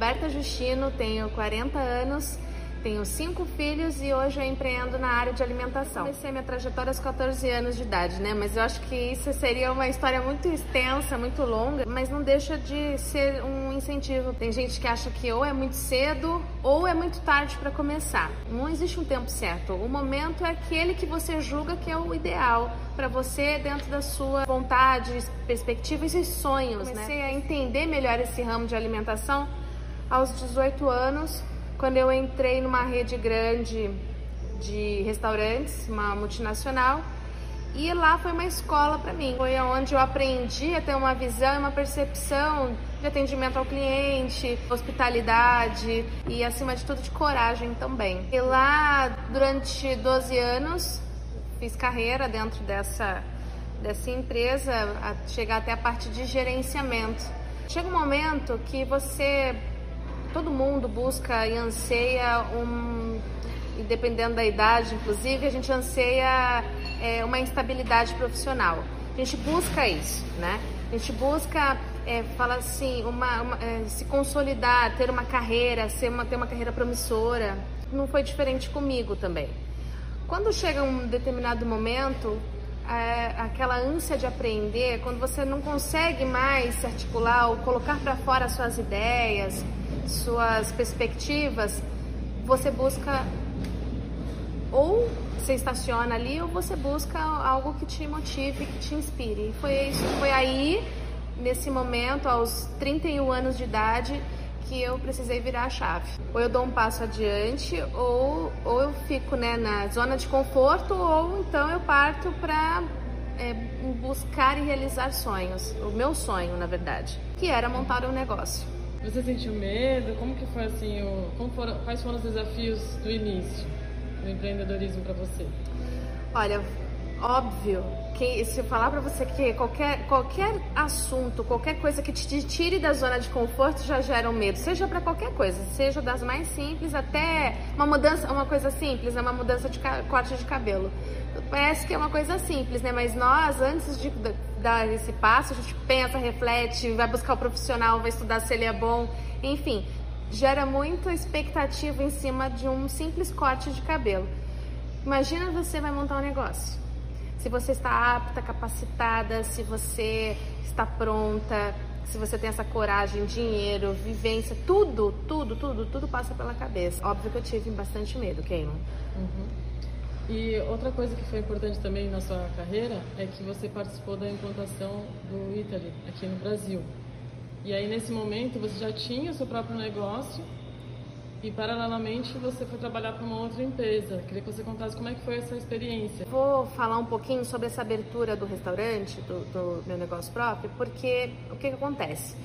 Roberta Justino, tenho 40 anos, tenho cinco filhos e hoje eu empreendo na área de alimentação. Comecei minha trajetória aos 14 anos de idade, né? Mas eu acho que isso seria uma história muito extensa, muito longa, mas não deixa de ser um incentivo. Tem gente que acha que ou é muito cedo ou é muito tarde para começar. Não existe um tempo certo. O momento é aquele que você julga que é o ideal para você dentro da sua vontade, perspectivas e sonhos, né? Comecei a entender melhor esse ramo de alimentação aos 18 anos quando eu entrei numa rede grande de restaurantes, uma multinacional, e lá foi uma escola para mim. Foi onde eu aprendi a ter uma visão e uma percepção de atendimento ao cliente, hospitalidade e, acima de tudo, de coragem também. E lá, durante 12 anos, fiz carreira dentro dessa, dessa empresa, chegar até a parte de gerenciamento. Chega um momento que você todo mundo busca e anseia um, dependendo da idade, inclusive, a gente anseia é, uma instabilidade profissional. A gente busca isso, né? A gente busca, é, fala assim, uma, uma é, se consolidar, ter uma carreira, ser uma, ter uma carreira promissora. Não foi diferente comigo também. Quando chega um determinado momento, é, aquela ânsia de aprender, quando você não consegue mais se articular ou colocar para fora suas ideias, suas perspectivas, você busca ou você estaciona ali ou você busca algo que te motive, que te inspire. E foi isso, foi aí nesse momento, aos 31 anos de idade, que eu precisei virar a chave. Ou eu dou um passo adiante, ou, ou eu fico né, na zona de conforto, ou então eu parto para é, buscar e realizar sonhos. O meu sonho, na verdade, que era montar um negócio. Você sentiu medo? Como que foi assim? O, como foram, quais foram os desafios do início do empreendedorismo para você? Olha, óbvio que se eu falar para você que qualquer, qualquer assunto, qualquer coisa que te tire da zona de conforto já gera um medo, seja para qualquer coisa, seja das mais simples até uma mudança, uma coisa simples, é uma mudança de corte de cabelo. Parece que é uma coisa simples, né? Mas nós, antes de dar esse passo, a gente pensa, reflete, vai buscar o profissional, vai estudar se ele é bom, enfim, gera muita expectativa em cima de um simples corte de cabelo. Imagina você vai montar um negócio. Se você está apta, capacitada, se você está pronta, se você tem essa coragem, dinheiro, vivência, tudo, tudo, tudo, tudo passa pela cabeça. Óbvio que eu tive bastante medo, Keino. Uhum. E outra coisa que foi importante também na sua carreira é que você participou da implantação do Italy aqui no Brasil. E aí nesse momento você já tinha o seu próprio negócio e paralelamente você foi trabalhar para uma outra empresa. Queria que você contasse como é que foi essa experiência. Vou falar um pouquinho sobre essa abertura do restaurante, do, do meu negócio próprio, porque o que, que acontece?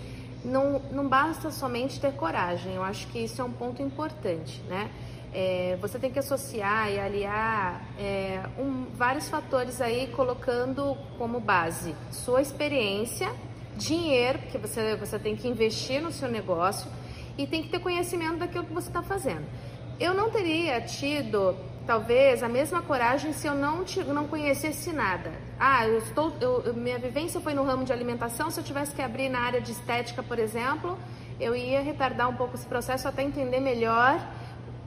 Não, não basta somente ter coragem, eu acho que isso é um ponto importante, né? É, você tem que associar e aliar é, um, vários fatores aí, colocando como base sua experiência, dinheiro, porque você, você tem que investir no seu negócio e tem que ter conhecimento daquilo que você está fazendo. Eu não teria tido, talvez, a mesma coragem se eu não, te, não conhecesse nada. Ah, eu estou, eu, minha vivência foi no ramo de alimentação, se eu tivesse que abrir na área de estética, por exemplo, eu ia retardar um pouco esse processo até entender melhor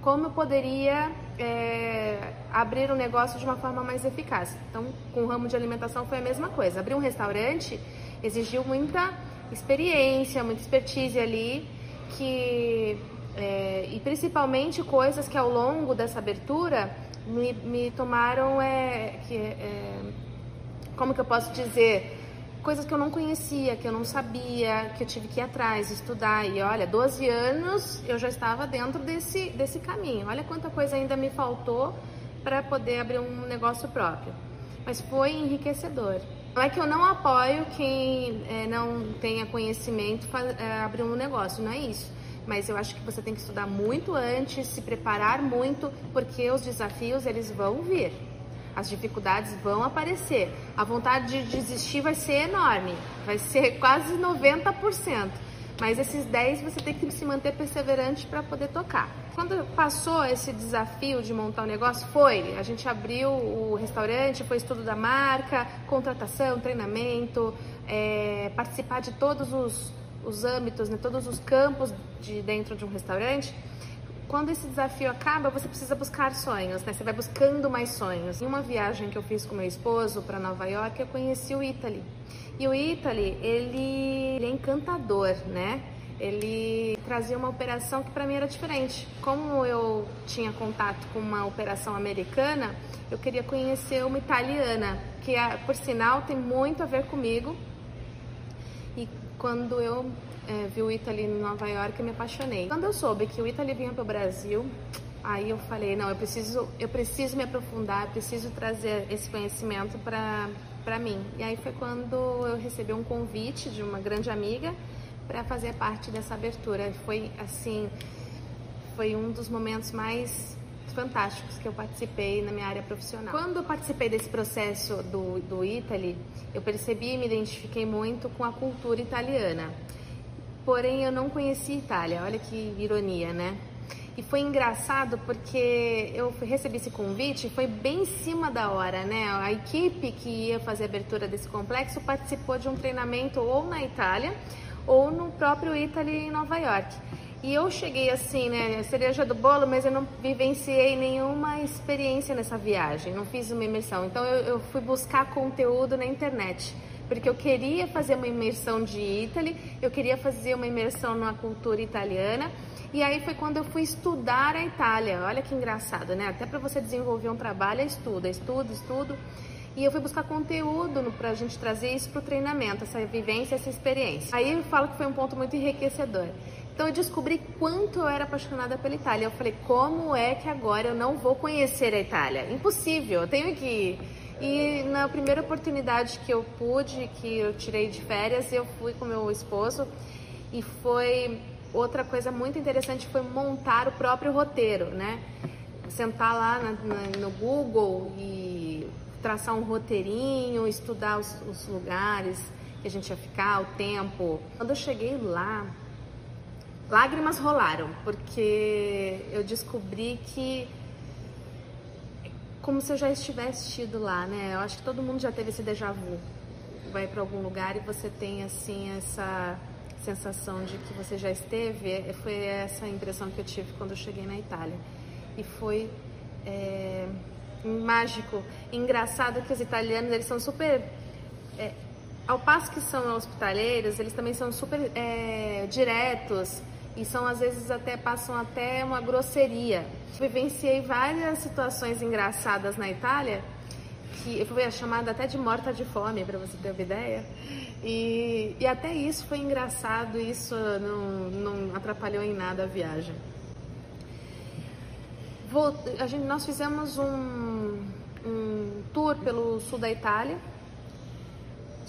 como eu poderia é, abrir um negócio de uma forma mais eficaz. Então, com o ramo de alimentação foi a mesma coisa. Abrir um restaurante exigiu muita experiência, muita expertise ali, que é, e principalmente coisas que ao longo dessa abertura me, me tomaram, é, que, é, como que eu posso dizer, coisas que eu não conhecia, que eu não sabia, que eu tive que ir atrás, estudar. E olha, 12 anos eu já estava dentro desse, desse caminho. Olha quanta coisa ainda me faltou para poder abrir um negócio próprio. Mas foi enriquecedor. Não é que eu não apoio quem é, não tenha conhecimento é, abrir um negócio, não é isso. Mas eu acho que você tem que estudar muito antes, se preparar muito, porque os desafios eles vão vir. As dificuldades vão aparecer. A vontade de desistir vai ser enorme, vai ser quase 90%. Mas esses 10 você tem que se manter perseverante para poder tocar. Quando passou esse desafio de montar o um negócio, foi. A gente abriu o restaurante, foi estudo da marca, contratação, treinamento, é, participar de todos os os âmbitos, né, todos os campos de dentro de um restaurante, quando esse desafio acaba, você precisa buscar sonhos, né? Você vai buscando mais sonhos. Em uma viagem que eu fiz com meu esposo para Nova York, eu conheci o Italy. E o Italy, ele, ele é encantador, né? Ele trazia uma operação que para mim era diferente. Como eu tinha contato com uma operação americana, eu queria conhecer uma italiana, que por sinal tem muito a ver comigo. E quando eu é, vi o Italy em Nova York, eu me apaixonei. Quando eu soube que o Italy vinha para o Brasil, aí eu falei, não, eu preciso, eu preciso me aprofundar, preciso trazer esse conhecimento para para mim. E aí foi quando eu recebi um convite de uma grande amiga para fazer parte dessa abertura. Foi assim, foi um dos momentos mais fantásticos que eu participei na minha área profissional. Quando eu participei desse processo do, do Italy, eu percebi e me identifiquei muito com a cultura italiana porém eu não conhecia Itália. Olha que ironia, né? E foi engraçado porque eu recebi esse convite, foi bem em cima da hora, né? A equipe que ia fazer a abertura desse complexo participou de um treinamento ou na Itália ou no próprio Italy em Nova York. E eu cheguei assim, né, cereja do bolo, mas eu não vivenciei nenhuma experiência nessa viagem, não fiz uma imersão. Então eu, eu fui buscar conteúdo na internet porque eu queria fazer uma imersão de Italy, eu queria fazer uma imersão na cultura italiana. E aí foi quando eu fui estudar a Itália. Olha que engraçado, né? Até para você desenvolver um trabalho, é estudo, é estudo. E eu fui buscar conteúdo para a gente trazer isso para o treinamento, essa vivência, essa experiência. Aí eu falo que foi um ponto muito enriquecedor. Então eu descobri quanto eu era apaixonada pela Itália. Eu falei, como é que agora eu não vou conhecer a Itália? Impossível, eu tenho que e na primeira oportunidade que eu pude, que eu tirei de férias, eu fui com meu esposo e foi outra coisa muito interessante foi montar o próprio roteiro, né? Sentar lá na, na, no Google e traçar um roteirinho, estudar os, os lugares que a gente ia ficar, o tempo. Quando eu cheguei lá, lágrimas rolaram, porque eu descobri que como se eu já estivesse tido lá, né? Eu acho que todo mundo já teve esse déjà vu. Vai para algum lugar e você tem assim essa sensação de que você já esteve. É, foi essa impressão que eu tive quando eu cheguei na Itália. E foi é, mágico, engraçado que os italianos eles são super é, ao passo que são hospitaleiros, eles também são super é, diretos e são às vezes até passam até uma grosseria. Vivenciei várias situações engraçadas na Itália que eu fui chamada até de morta de fome, para você ter uma ideia. E, e até isso foi engraçado, isso não, não atrapalhou em nada a viagem. Vou, a gente, nós fizemos um, um tour pelo sul da Itália,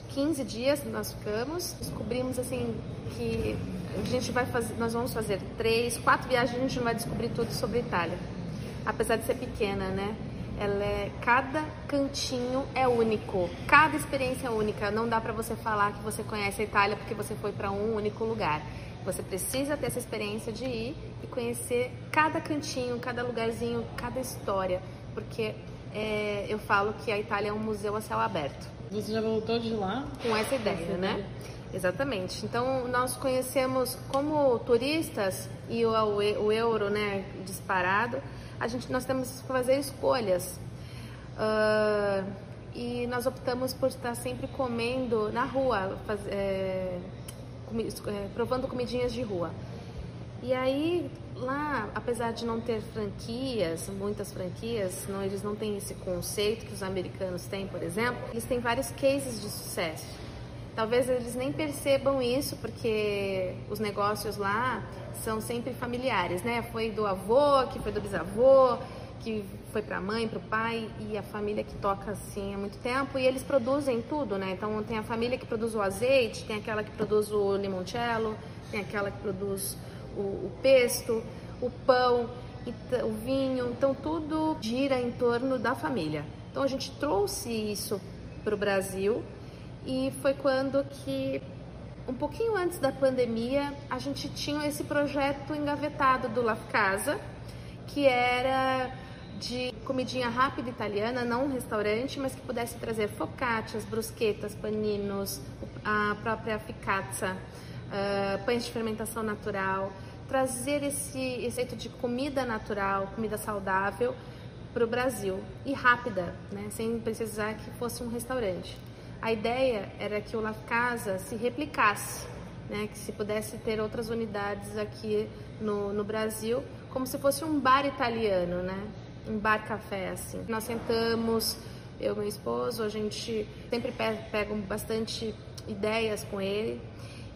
15 dias nós ficamos, descobrimos assim que a gente vai fazer, nós vamos fazer três, quatro viagens, a gente vai descobrir tudo sobre Itália. Apesar de ser pequena, né? Ela é, cada cantinho é único, cada experiência é única. Não dá para você falar que você conhece a Itália porque você foi para um único lugar. Você precisa ter essa experiência de ir e conhecer cada cantinho, cada lugarzinho, cada história, porque é, eu falo que a Itália é um museu a céu aberto. Você já voltou de lá? Com essa ideia, né? Exatamente. Então, nós conhecemos como turistas e o, o euro né, disparado, a gente, nós temos que fazer escolhas. Uh, e nós optamos por estar sempre comendo na rua, faz, é, comi, é, provando comidinhas de rua. E aí, lá, apesar de não ter franquias, muitas franquias, não, eles não têm esse conceito que os americanos têm, por exemplo, eles têm vários cases de sucesso. Talvez eles nem percebam isso, porque os negócios lá são sempre familiares, né? Foi do avô, que foi do bisavô, que foi para a mãe, para o pai e a família que toca assim há muito tempo e eles produzem tudo, né? Então tem a família que produz o azeite, tem aquela que produz o limoncello, tem aquela que produz o, o pesto, o pão, o vinho, então tudo gira em torno da família. Então a gente trouxe isso para o Brasil e foi quando que um pouquinho antes da pandemia a gente tinha esse projeto engavetado do La Casa, que era de comidinha rápida italiana, não um restaurante, mas que pudesse trazer focaccias, brusquetas, paninos, a própria ficazza, uh, pães de fermentação natural, trazer esse, jeito de comida natural, comida saudável para o Brasil e rápida, né? sem precisar que fosse um restaurante. A ideia era que o La Casa se replicasse, né? que se pudesse ter outras unidades aqui no, no Brasil, como se fosse um bar italiano, né? um bar café assim. Nós sentamos, eu e meu esposo, a gente sempre pega bastante ideias com ele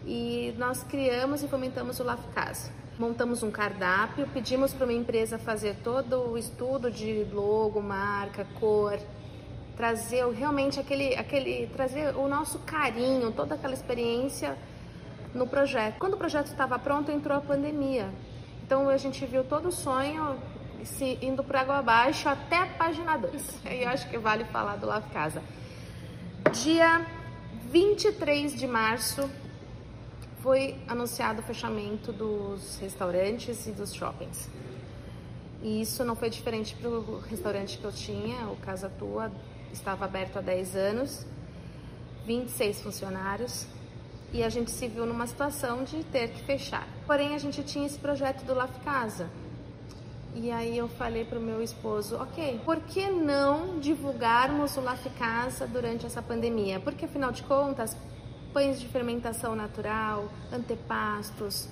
e nós criamos e fomentamos o La Casa. Montamos um cardápio, pedimos para uma empresa fazer todo o estudo de logo, marca, cor, trazer realmente aquele, aquele, trazer o nosso carinho, toda aquela experiência no projeto. Quando o projeto estava pronto, entrou a pandemia. Então a gente viu todo o sonho se indo para água abaixo até a página 2. E eu acho que vale falar do Lave Casa. Dia 23 de março foi anunciado o fechamento dos restaurantes e dos shoppings. E isso não foi diferente para o restaurante que eu tinha, o Casa Tua, estava aberto há 10 anos, 26 funcionários, e a gente se viu numa situação de ter que fechar. Porém, a gente tinha esse projeto do Laf Casa. E aí eu falei para o meu esposo, ok, por que não divulgarmos o Laf Casa durante essa pandemia? Porque afinal de contas, pães de fermentação natural, antepastos,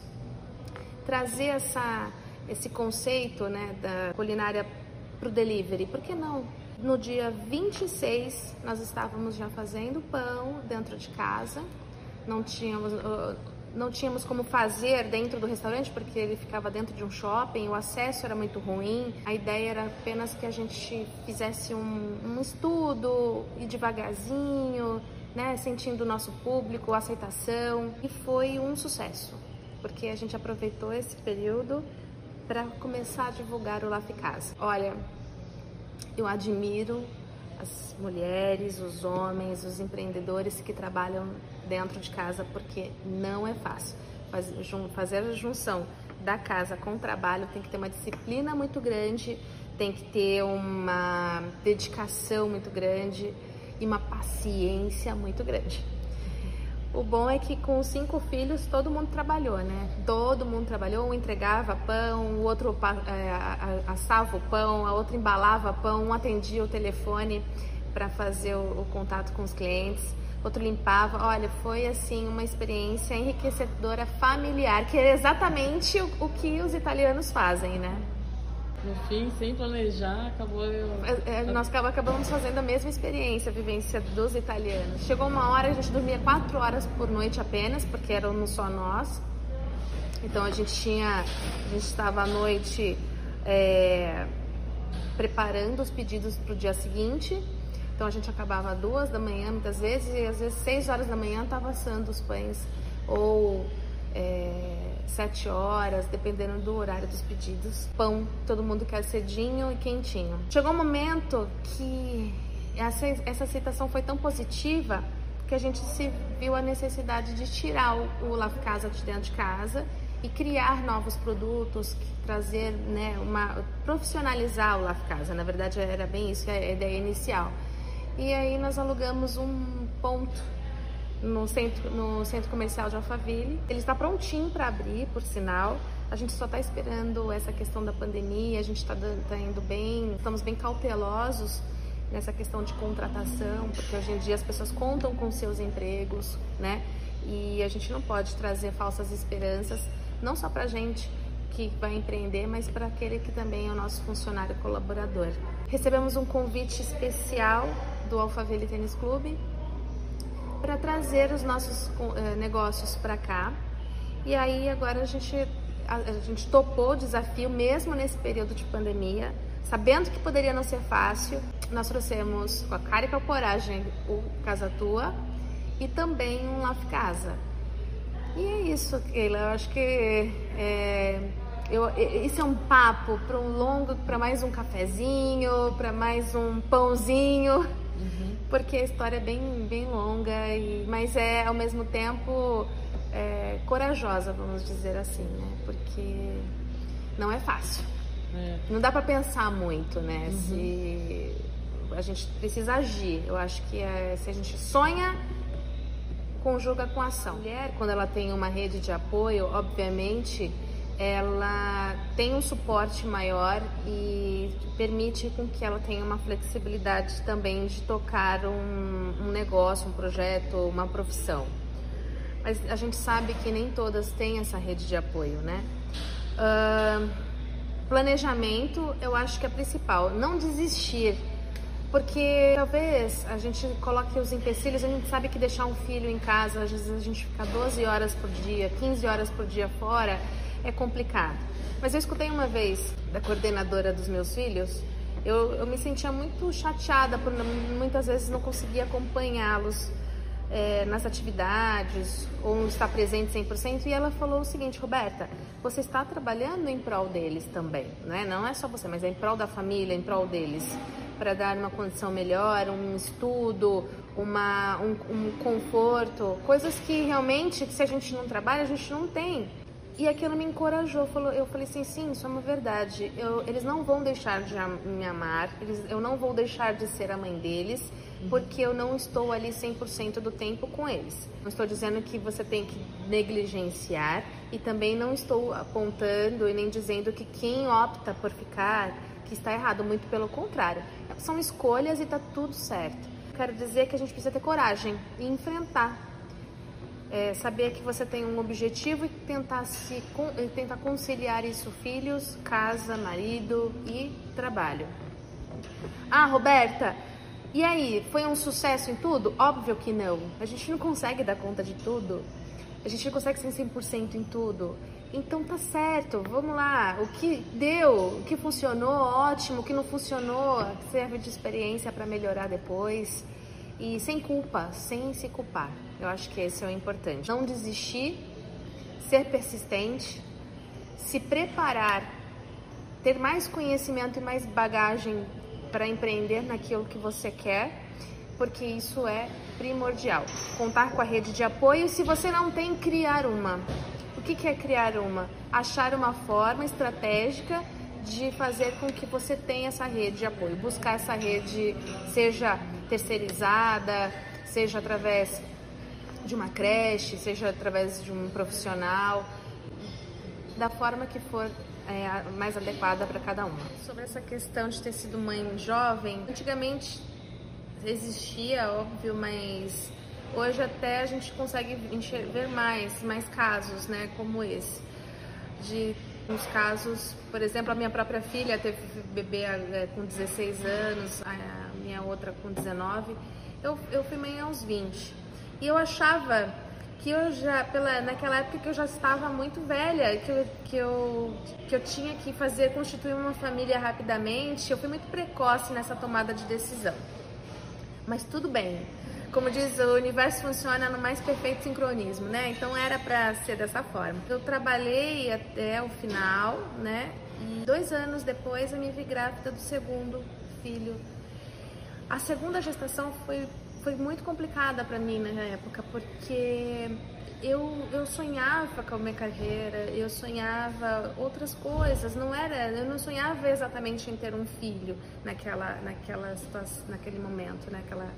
trazer essa, esse conceito né, da culinária para o delivery, por que não? No dia 26, nós estávamos já fazendo pão dentro de casa, não tínhamos, uh, não tínhamos como fazer dentro do restaurante porque ele ficava dentro de um shopping, o acesso era muito ruim. A ideia era apenas que a gente fizesse um, um estudo e devagarzinho, né, sentindo o nosso público, aceitação, e foi um sucesso, porque a gente aproveitou esse período para começar a divulgar o Laficasa. Olha, eu admiro as mulheres, os homens, os empreendedores que trabalham dentro de casa, porque não é fácil. Fazer a junção da casa com o trabalho tem que ter uma disciplina muito grande, tem que ter uma dedicação muito grande e uma paciência muito grande. O bom é que com cinco filhos todo mundo trabalhou, né? Todo mundo trabalhou, um entregava pão, o outro é, assava o pão, a outra embalava pão, um atendia o telefone para fazer o, o contato com os clientes, outro limpava. Olha, foi assim uma experiência enriquecedora familiar, que é exatamente o, o que os italianos fazem, né? No fim, sem planejar, acabou. Eu... É, nós acabamos fazendo a mesma experiência, a vivência dos italianos. Chegou uma hora, a gente dormia quatro horas por noite apenas, porque éramos só nós. Então a gente tinha, a gente estava à noite é, preparando os pedidos para o dia seguinte. Então a gente acabava duas da manhã, muitas vezes, e às vezes seis horas da manhã estava assando os pães ou é, sete horas, dependendo do horário dos pedidos. Pão, todo mundo quer cedinho e quentinho. Chegou um momento que essa, essa aceitação foi tão positiva que a gente se viu a necessidade de tirar o, o Casa de dentro de casa e criar novos produtos, trazer, né, uma profissionalizar o Lave Casa. Na verdade, era bem isso a ideia inicial. E aí nós alugamos um ponto no centro, no centro comercial de Alphaville. Ele está prontinho para abrir, por sinal. A gente só está esperando essa questão da pandemia, a gente está tá indo bem, estamos bem cautelosos nessa questão de contratação, porque hoje em dia as pessoas contam com seus empregos, né? E a gente não pode trazer falsas esperanças, não só para a gente que vai empreender, mas para aquele que também é o nosso funcionário colaborador. Recebemos um convite especial do Alphaville Tênis Clube para trazer os nossos uh, negócios para cá. E aí agora a gente, a, a, gente topou o desafio, mesmo nesse período de pandemia, sabendo que poderia não ser fácil. Nós trouxemos com a cara e com a coragem o Casa Tua e também um Laf Casa. E é isso, Keila. Eu acho que é, eu, isso é um papo para um longo, para mais um cafezinho, para mais um pãozinho porque a história é bem, bem longa, e, mas é ao mesmo tempo é, corajosa, vamos dizer assim, né? Porque não é fácil. É. Não dá para pensar muito, né? Uhum. Se a gente precisa agir. Eu acho que é, se a gente sonha, conjuga com ação. A mulher, quando ela tem uma rede de apoio, obviamente, ela tem um suporte maior e permite com que ela tenha uma flexibilidade também de tocar um, um negócio, um projeto, uma profissão. Mas a gente sabe que nem todas têm essa rede de apoio, né? Uh, planejamento, eu acho que é principal. Não desistir porque talvez a gente coloque os empecilhos, a gente sabe que deixar um filho em casa, às vezes a gente fica 12 horas por dia, 15 horas por dia fora, é complicado. Mas eu escutei uma vez da coordenadora dos meus filhos, eu, eu me sentia muito chateada por muitas vezes não conseguir acompanhá-los é, nas atividades ou estar presente 100%. E ela falou o seguinte, Roberta, você está trabalhando em prol deles também, né? não é só você, mas é em prol da família, em prol deles, para dar uma condição melhor, um estudo, uma, um, um conforto, coisas que realmente, se a gente não trabalha, a gente não tem. E aquilo me encorajou. Eu falei assim, sim, isso é uma verdade. Eu, eles não vão deixar de me amar, eles, eu não vou deixar de ser a mãe deles, porque eu não estou ali 100% do tempo com eles. Não estou dizendo que você tem que negligenciar e também não estou apontando e nem dizendo que quem opta por ficar que está errado, muito pelo contrário. São escolhas e está tudo certo. Quero dizer que a gente precisa ter coragem e enfrentar é, saber que você tem um objetivo e tentar, se, tentar conciliar isso, filhos, casa, marido e trabalho. Ah, Roberta, e aí, foi um sucesso em tudo? Óbvio que não. A gente não consegue dar conta de tudo. A gente não consegue ser 100% em tudo. Então tá certo, vamos lá. O que deu, o que funcionou, ótimo. O que não funcionou, serve de experiência para melhorar depois. E sem culpa, sem se culpar. Eu acho que esse é o importante. Não desistir, ser persistente, se preparar, ter mais conhecimento e mais bagagem para empreender naquilo que você quer, porque isso é primordial. Contar com a rede de apoio, se você não tem, criar uma. O que é criar uma? Achar uma forma estratégica de fazer com que você tenha essa rede de apoio, buscar essa rede, seja terceirizada, seja através de uma creche, seja através de um profissional, da forma que for é, mais adequada para cada uma. Sobre essa questão de ter sido mãe jovem, antigamente existia, óbvio, mas hoje até a gente consegue ver mais, mais casos, né, como esse, de uns casos, por exemplo, a minha própria filha teve bebê é, com 16 anos, a minha outra com 19, eu, eu fui mãe aos 20. E eu achava que eu já, pela, naquela época que eu já estava muito velha, que eu, que, eu, que eu tinha que fazer, constituir uma família rapidamente, eu fui muito precoce nessa tomada de decisão. Mas tudo bem. Como diz, o universo funciona no mais perfeito sincronismo, né? Então era para ser dessa forma. Eu trabalhei até o final, né? E dois anos depois eu me vi grávida do segundo filho. A segunda gestação foi foi muito complicada para mim na época, porque eu, eu sonhava com a minha carreira, eu sonhava outras coisas, não era, eu não sonhava exatamente em ter um filho naquela, naquela situação, naquele momento, naquela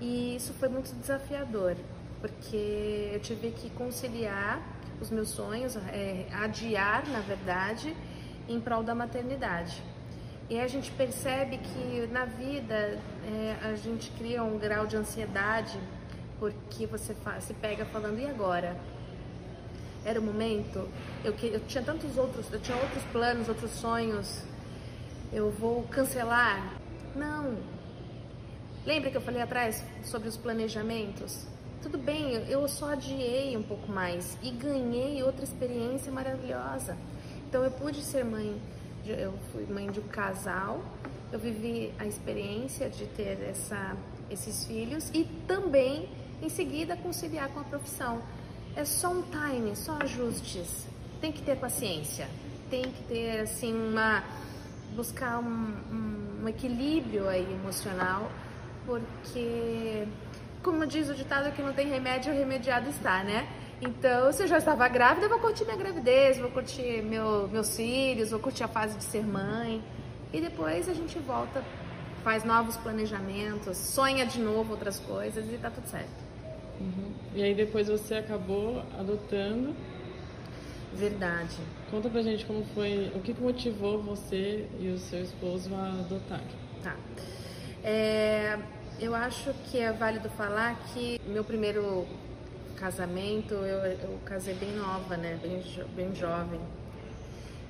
e isso foi muito desafiador, porque eu tive que conciliar os meus sonhos, é, adiar, na verdade, em prol da maternidade. E a gente percebe que na vida é, a gente cria um grau de ansiedade porque você se pega falando, e agora? Era o momento? Eu, eu tinha tantos outros, eu tinha outros planos, outros sonhos. Eu vou cancelar? Não. Lembra que eu falei atrás sobre os planejamentos? Tudo bem, eu só adiei um pouco mais e ganhei outra experiência maravilhosa. Então eu pude ser mãe eu fui mãe de um casal, eu vivi a experiência de ter essa, esses filhos e também em seguida conciliar com a profissão. É só um time, só ajustes. Tem que ter paciência, tem que ter assim uma buscar um, um, um equilíbrio aí emocional, porque como diz o ditado que não tem remédio, remediado está, né? Então, se eu já estava grávida, eu vou curtir minha gravidez, vou curtir meu, meus filhos, vou curtir a fase de ser mãe. E depois a gente volta, faz novos planejamentos, sonha de novo outras coisas e tá tudo certo. Uhum. E aí depois você acabou adotando. Verdade. Conta pra gente como foi, o que motivou você e o seu esposo a adotar. Tá. É, eu acho que é válido falar que meu primeiro casamento eu, eu casei bem nova, né? Bem, bem jovem.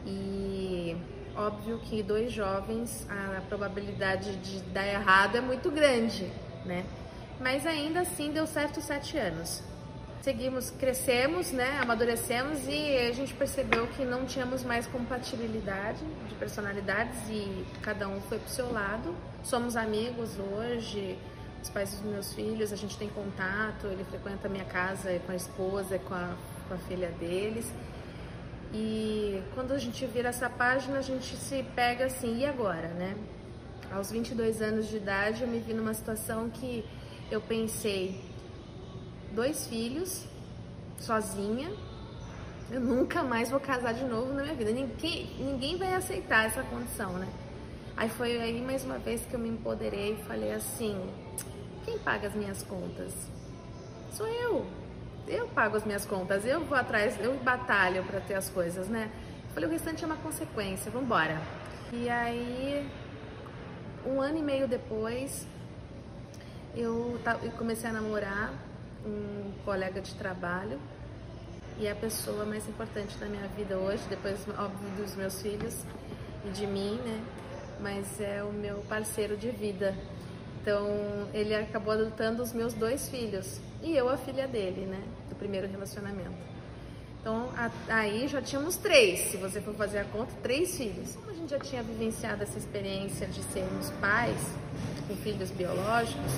E óbvio que dois jovens a probabilidade de dar errado é muito grande, né? Mas ainda assim deu certo sete anos. Seguimos, crescemos, né? Amadurecemos e a gente percebeu que não tínhamos mais compatibilidade de personalidades e cada um foi pro seu lado. Somos amigos hoje, os pais dos meus filhos, a gente tem contato, ele frequenta a minha casa com a esposa, com a, com a filha deles. E quando a gente vira essa página, a gente se pega assim, e agora, né? Aos 22 anos de idade, eu me vi numa situação que eu pensei, dois filhos, sozinha, eu nunca mais vou casar de novo na minha vida. Ninguém, ninguém vai aceitar essa condição, né? Aí foi aí mais uma vez que eu me empoderei e falei assim: quem paga as minhas contas? Sou eu eu pago as minhas contas, eu vou atrás, eu batalho para ter as coisas, né? falei, o restante é uma consequência, vamos embora. E aí, um ano e meio depois, eu, comecei a namorar um colega de trabalho e a pessoa mais importante da minha vida hoje, depois, óbvio, dos meus filhos e de mim, né? Mas é o meu parceiro de vida. Então, ele acabou adotando os meus dois filhos e eu a filha dele, né? Do primeiro relacionamento. Então, a, aí já tínhamos três, se você for fazer a conta, três filhos. Como a gente já tinha vivenciado essa experiência de sermos pais com filhos biológicos,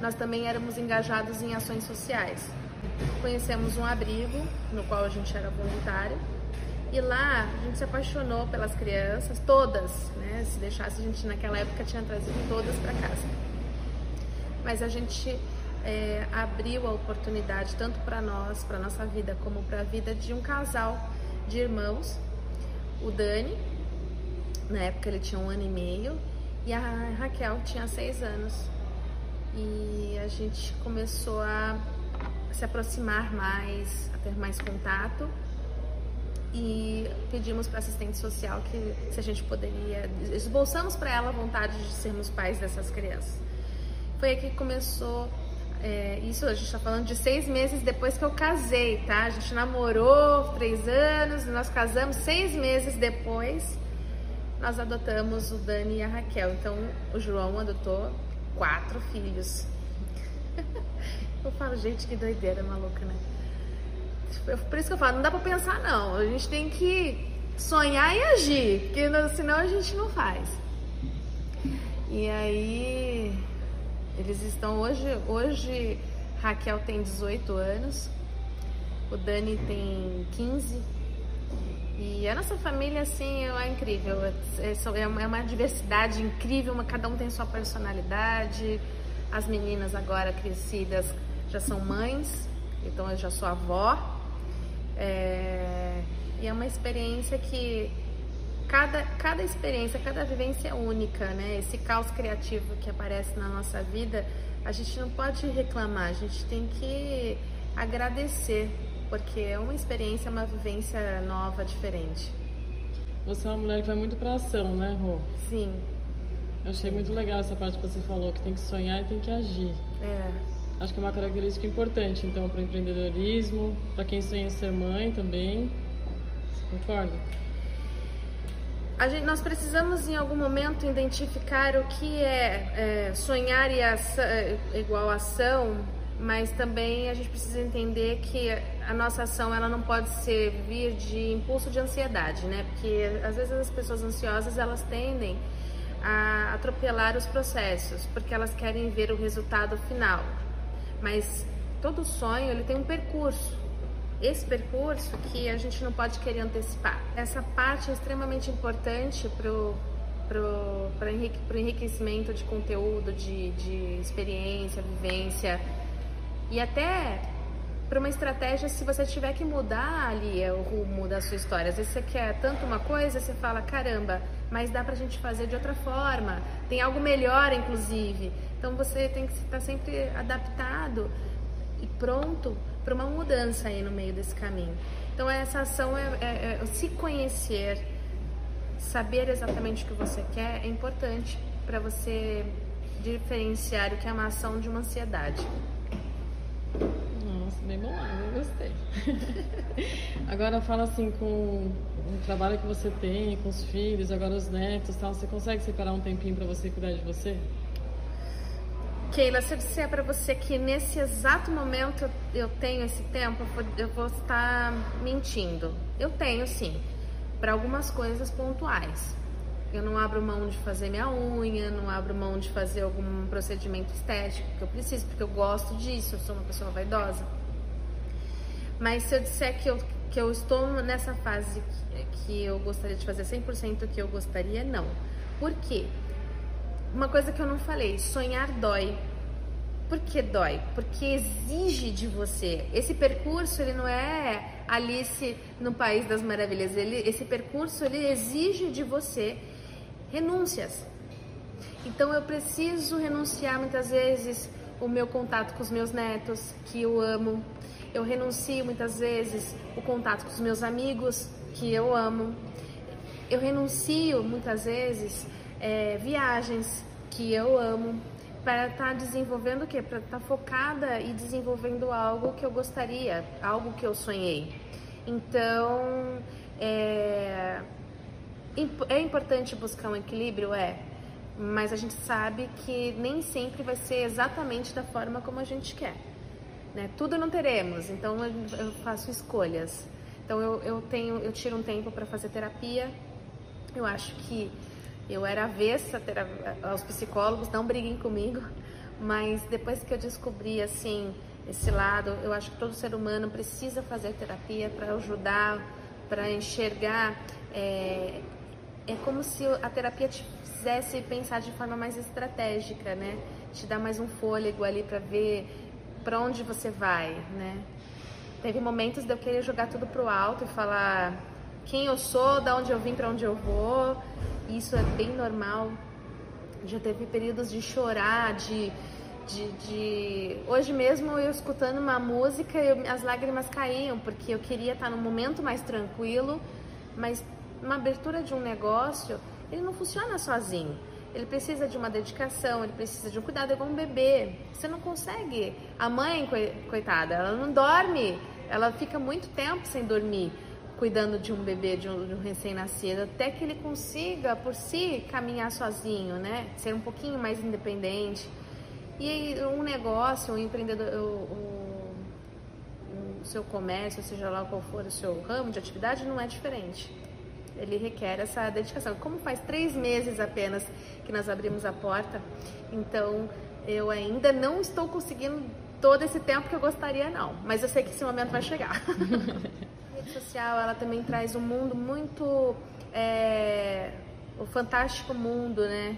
nós também éramos engajados em ações sociais. Conhecemos um abrigo no qual a gente era voluntário e lá a gente se apaixonou pelas crianças, todas, né? Se deixasse, a gente naquela época tinha trazido todas para casa. Mas a gente é, abriu a oportunidade tanto para nós, para nossa vida, como para a vida de um casal de irmãos, o Dani, na época ele tinha um ano e meio, e a Raquel tinha seis anos. E a gente começou a se aproximar mais, a ter mais contato e pedimos para assistente social que se a gente poderia, esboçamos para ela a vontade de sermos pais dessas crianças. Foi aí que começou, é, isso a gente está falando de seis meses depois que eu casei, tá? A gente namorou três anos, nós casamos seis meses depois, nós adotamos o Dani e a Raquel. Então o João adotou quatro filhos. eu falo, gente, que doideira maluca, né? Por isso que eu falo, não dá pra pensar não. A gente tem que sonhar e agir, porque senão a gente não faz. E aí, eles estão hoje, hoje Raquel tem 18 anos, o Dani tem 15. E a nossa família, assim, é incrível. É, é, é uma diversidade incrível, cada um tem sua personalidade. As meninas agora crescidas já são mães, então eu já sou avó. É, e é uma experiência que cada, cada experiência, cada vivência é única, né? Esse caos criativo que aparece na nossa vida, a gente não pode reclamar, a gente tem que agradecer, porque é uma experiência, uma vivência nova, diferente. Você é uma mulher que vai muito para ação, né, Rô? Sim. Eu achei muito legal essa parte que você falou, que tem que sonhar e tem que agir. É. Acho que é uma característica importante, então, para o empreendedorismo, para quem sonha ser mãe também. Você concorda? Gente, nós precisamos em algum momento identificar o que é, é sonhar e ação, é, igual ação, mas também a gente precisa entender que a nossa ação ela não pode ser vir de impulso de ansiedade, né? Porque às vezes as pessoas ansiosas elas tendem a atropelar os processos, porque elas querem ver o resultado final. Mas todo sonho ele tem um percurso. Esse percurso que a gente não pode querer antecipar. Essa parte é extremamente importante para o pro enriquecimento de conteúdo, de, de experiência, vivência e até para uma estratégia se você tiver que mudar ali é, o rumo da sua história. Às vezes você quer tanto uma coisa, você fala, caramba, mas dá pra gente fazer de outra forma, tem algo melhor inclusive. Então você tem que estar sempre adaptado pronto para uma mudança aí no meio desse caminho. Então essa ação é, é, é se conhecer, saber exatamente o que você quer é importante para você diferenciar o que é uma ação de uma ansiedade. Bem bom, eu gostei. agora fala assim com o trabalho que você tem, com os filhos, agora os netos, tal, você consegue separar um tempinho para você cuidar de você? Keila, se eu disser para você que nesse exato momento eu tenho esse tempo, eu vou estar mentindo. Eu tenho sim, para algumas coisas pontuais. Eu não abro mão de fazer minha unha, não abro mão de fazer algum procedimento estético que eu preciso, porque eu gosto disso, eu sou uma pessoa vaidosa. Mas se eu disser que eu, que eu estou nessa fase que, que eu gostaria de fazer 100% o que eu gostaria, não. Por quê? Uma coisa que eu não falei, sonhar dói. Por que dói? Porque exige de você. Esse percurso, ele não é Alice no País das Maravilhas. Ele, esse percurso, ele exige de você renúncias. Então eu preciso renunciar muitas vezes o meu contato com os meus netos, que eu amo. Eu renuncio muitas vezes o contato com os meus amigos, que eu amo. Eu renuncio muitas vezes é, viagens, que eu amo, para estar tá desenvolvendo o quê? Para estar tá focada e desenvolvendo algo que eu gostaria, algo que eu sonhei. Então, é, é importante buscar um equilíbrio? É. Mas a gente sabe que nem sempre vai ser exatamente da forma como a gente quer. Né? Tudo não teremos, então eu faço escolhas. Então eu, eu tenho, eu tiro um tempo para fazer terapia. Eu acho que eu era avessa aos psicólogos, não briguem comigo, mas depois que eu descobri assim esse lado, eu acho que todo ser humano precisa fazer terapia para ajudar, para enxergar é, é como se a terapia te fizesse pensar de forma mais estratégica, né? Te dá mais um fôlego ali para ver para onde você vai, né? Teve momentos de eu querer jogar tudo pro alto e falar quem eu sou, da onde eu vim, para onde eu vou. Isso é bem normal. Já teve períodos de chorar, de, de, de... hoje mesmo eu escutando uma música, eu, as lágrimas caíam porque eu queria estar num momento mais tranquilo, mas uma abertura de um negócio, ele não funciona sozinho. Ele precisa de uma dedicação, ele precisa de um cuidado, é igual um bebê. Você não consegue. A mãe, coitada, ela não dorme, ela fica muito tempo sem dormir, cuidando de um bebê, de um, um recém-nascido, até que ele consiga por si caminhar sozinho, né? Ser um pouquinho mais independente. E um negócio, um empreendedor, o, o, o seu comércio, seja lá qual for o seu ramo de atividade, não é diferente ele requer essa dedicação. Como faz três meses apenas que nós abrimos a porta, então eu ainda não estou conseguindo todo esse tempo que eu gostaria, não. Mas eu sei que esse momento vai chegar. a rede social, ela também traz um mundo muito... É, o fantástico mundo, né?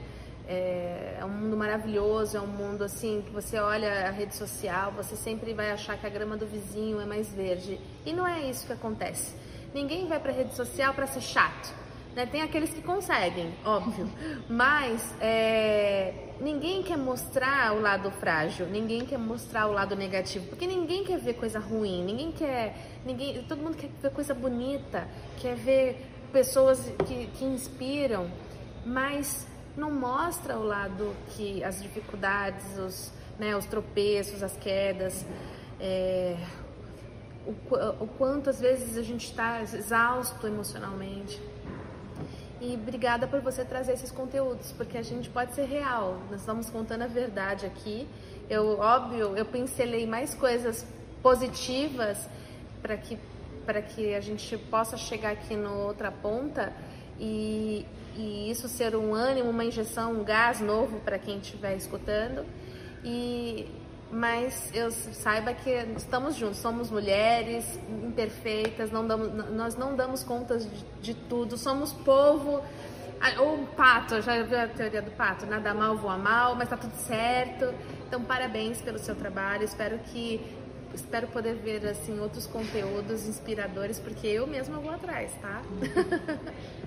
É, é, um mundo maravilhoso, é um mundo assim que você olha a rede social, você sempre vai achar que a grama do vizinho é mais verde. E não é isso que acontece. Ninguém vai para rede social para ser chato. Né? Tem aqueles que conseguem, óbvio, mas é, ninguém quer mostrar o lado frágil, ninguém quer mostrar o lado negativo, porque ninguém quer ver coisa ruim, ninguém quer, ninguém, todo mundo quer ver coisa bonita, quer ver pessoas que, que inspiram, mas não mostra o lado que as dificuldades, os, né, os tropeços, as quedas, é, o, o quanto às vezes a gente está exausto emocionalmente. E obrigada por você trazer esses conteúdos, porque a gente pode ser real. Nós estamos contando a verdade aqui. Eu, óbvio, eu pincelei mais coisas positivas para que para que a gente possa chegar aqui na outra ponta e, e isso ser um ânimo, uma injeção, um gás novo para quem estiver escutando. E mas eu saiba que estamos juntos, somos mulheres imperfeitas, não damos, nós não damos contas de, de tudo, somos povo. Ah, ou um pato, já viu a teoria do pato? Nada mal voa mal, mas tá tudo certo. Então, parabéns pelo seu trabalho. Espero que espero poder ver assim outros conteúdos inspiradores, porque eu mesma vou atrás, tá?